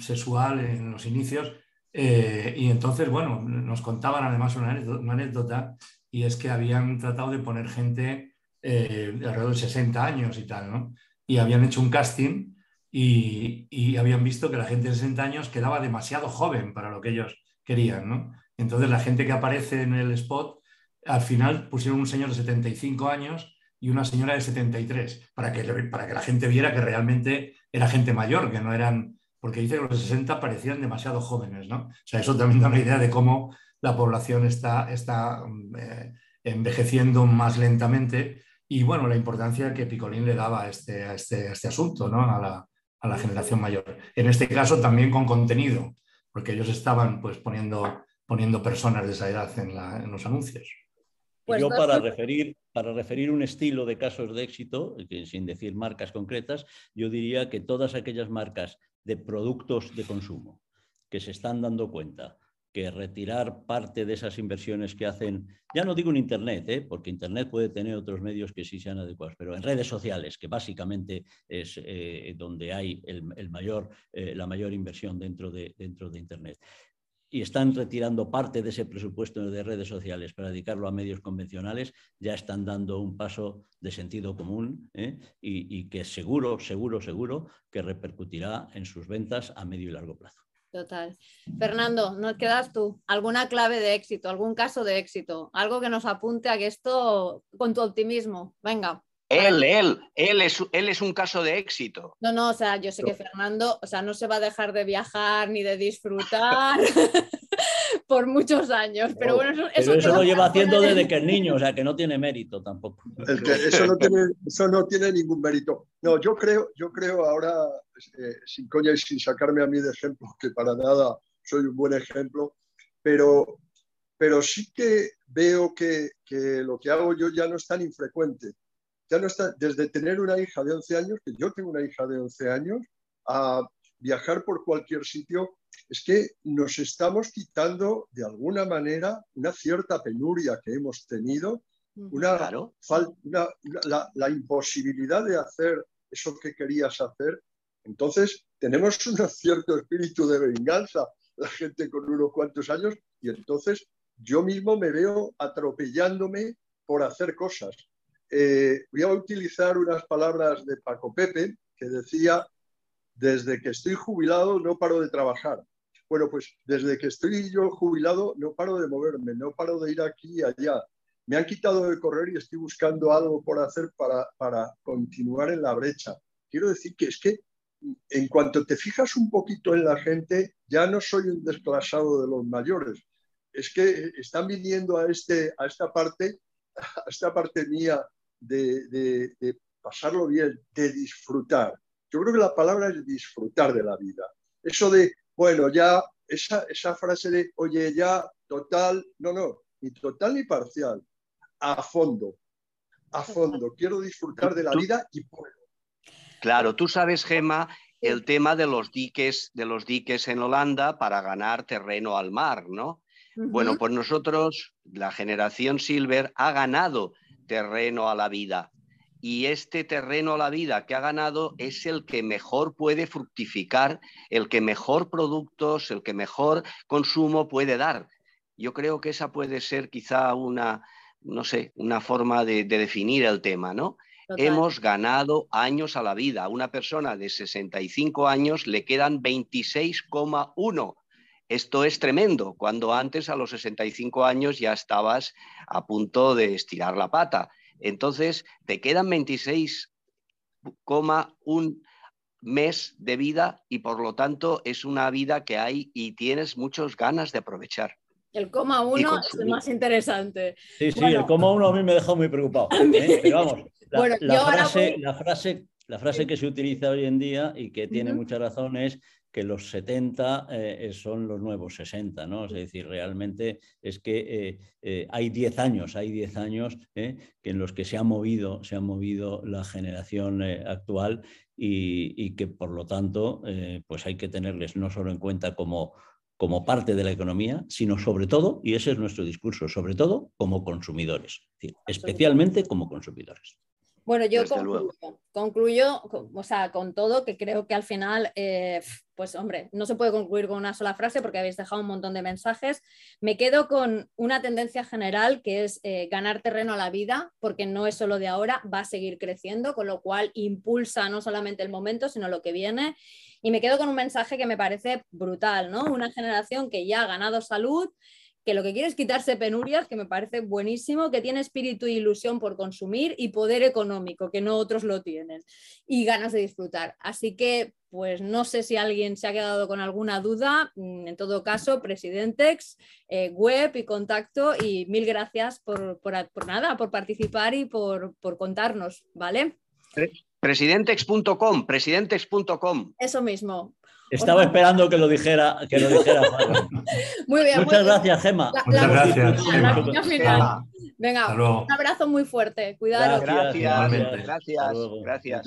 sexual en los inicios. Eh, y entonces, bueno, nos contaban además una anécdota, y es que habían tratado de poner gente eh, alrededor de 60 años y tal, ¿no? Y habían hecho un casting y, habían visto que la gente de 60 años quedaba demasiado joven para lo que ellos querían, ¿no? Entonces la gente que aparece en el spot, al final pusieron un señor de 75 años y una señora de 73, para que, para que la gente viera que realmente era gente mayor, que no eran, porque dice que los 60 parecían demasiado jóvenes, ¿no? O sea, eso también da una idea de cómo la población está, está eh, envejeciendo más lentamente y bueno, la importancia que Picolín le daba a este, este, este asunto, ¿no? a, la, a, la, generación mayor. En este caso también con contenido, porque ellos estaban pues poniendo, poniendo personas de esa edad en los anuncios. Pues Yo para referir, para referir un estilo de casos de éxito, sin decir marcas concretas, yo diría que todas aquellas marcas de productos de consumo que se están dando cuenta que retirar parte de esas inversiones que hacen, ya no digo en Internet, ¿eh? porque Internet puede tener otros medios que sí sean adecuados, pero en redes sociales, que básicamente es eh, donde hay el, mayor, eh, la mayor inversión dentro de, dentro de Internet. Y están retirando parte de ese presupuesto de redes sociales para dedicarlo a medios convencionales, ya están dando un paso de sentido común y, y que seguro, seguro, seguro que repercutirá en sus ventas a medio y largo plazo. Total. Fernando, ¿nos quedas tú? ¿Alguna clave de éxito, algún caso de éxito? Algo que nos apunte a que esto, con tu optimismo, venga. Él, él, él es, él es un caso de éxito. No, no, o sea, yo sé que Fernando, o sea, no se va a dejar de viajar ni de disfrutar. por muchos años. Pero bueno, eso, lo lleva haciendo desde que es niño, o sea que no tiene mérito tampoco. eso, no tiene, eso no tiene ningún mérito. No, yo creo, yo creo ahora, eh, sin coña y sin sacarme a mí de ejemplo, que para nada soy un buen ejemplo, pero, pero sí que veo que, que lo que hago yo ya no es tan infrecuente. Ya no está, desde tener una hija de 11 años, que yo tengo una hija de 11 años, a viajar por cualquier sitio es que nos estamos quitando de alguna manera una cierta penuria que hemos tenido, una, la, imposibilidad de hacer eso que querías hacer. Entonces, tenemos un cierto espíritu de venganza, la gente con unos cuantos años, y entonces yo mismo me veo atropellándome por hacer cosas. Eh, voy a utilizar unas palabras de Paco Pepe que decía desde que estoy jubilado no paro de trabajar. Bueno, pues desde que estoy yo jubilado no paro de moverme, no paro de ir aquí y allá. Me han quitado de correr y estoy buscando algo por hacer para, para continuar en la brecha. Quiero decir que es que en cuanto te fijas un poquito en la gente, ya no soy un desclasado de los mayores. Es que están viniendo a, este, a esta parte, a esta parte mía de, de pasarlo bien, de disfrutar. Yo creo que la palabra es disfrutar de la vida. Eso de, bueno, ya esa, esa frase de, oye, ya total, no, no, ni total ni parcial, a fondo, a fondo. Quiero disfrutar de la vida y puedo. Claro, tú sabes, Gema, el tema de los diques, de los diques en Holanda para ganar terreno al mar, ¿no? Bueno, pues nosotros, la generación Silver, ha ganado terreno a la vida y este terreno a la vida que ha ganado es el que mejor puede fructificar, el que mejor productos, el que mejor consumo puede dar. Yo creo que esa puede ser quizá una, no sé, una forma de, definir el tema, ¿no? Hemos ganado años a la vida. A una persona de 65 años le quedan 26,1. Esto es tremendo, cuando antes a los 65 años ya estabas a punto de estirar la pata. Entonces, te quedan 26,1 mes de vida y por lo tanto es una vida que hay y tienes muchas ganas de aprovechar. El coma uno es el más interesante. Sí, sí, el coma uno a mí me dejó muy preocupado. ¿eh? Pero vamos, la, frase, la, frase, la, frase, que se utiliza hoy en día y que tiene mucha razón es que los 70 eh, son los nuevos 60, ¿no? Es decir, realmente es que eh, hay 10 años, hay 10 años que en los que se ha movido, se ha movido la generación actual y, y, que por lo tanto pues hay que tenerles no solo en cuenta como como parte de la economía, sino sobre todo, y ese es nuestro discurso, sobre todo como consumidores, especialmente como consumidores. Bueno, yo concluyo, o sea, con todo, que creo que al final, eh, pues hombre, no se puede concluir con una sola frase porque habéis dejado un montón de mensajes. Me quedo con una tendencia general que es eh, ganar terreno a la vida, porque no es solo de ahora, va a seguir creciendo, con lo cual impulsa no solamente el momento, sino lo que viene. Y me quedo con un mensaje que me parece brutal, ¿no? Una generación que ya ha ganado salud, que lo que quiere es quitarse penurias, que me parece buenísimo, que tiene espíritu e ilusión por consumir y poder económico, que no otros lo tienen, y ganas de disfrutar. Así que, pues no sé si alguien se ha quedado con alguna duda. Mm, en todo caso, Presidentex, eh, web y contacto, y mil gracias por, nada, por participar y por, por contarnos, ¿vale? Presidentex.com, presidentex.com. Eso mismo. Estaba esperando que lo dijera, que lo dijera Muy bien. Muchas gracias, Gemma. Muchas gracias. Venga, un abrazo muy fuerte. Cuidado. Gracias. Gracias. gracias.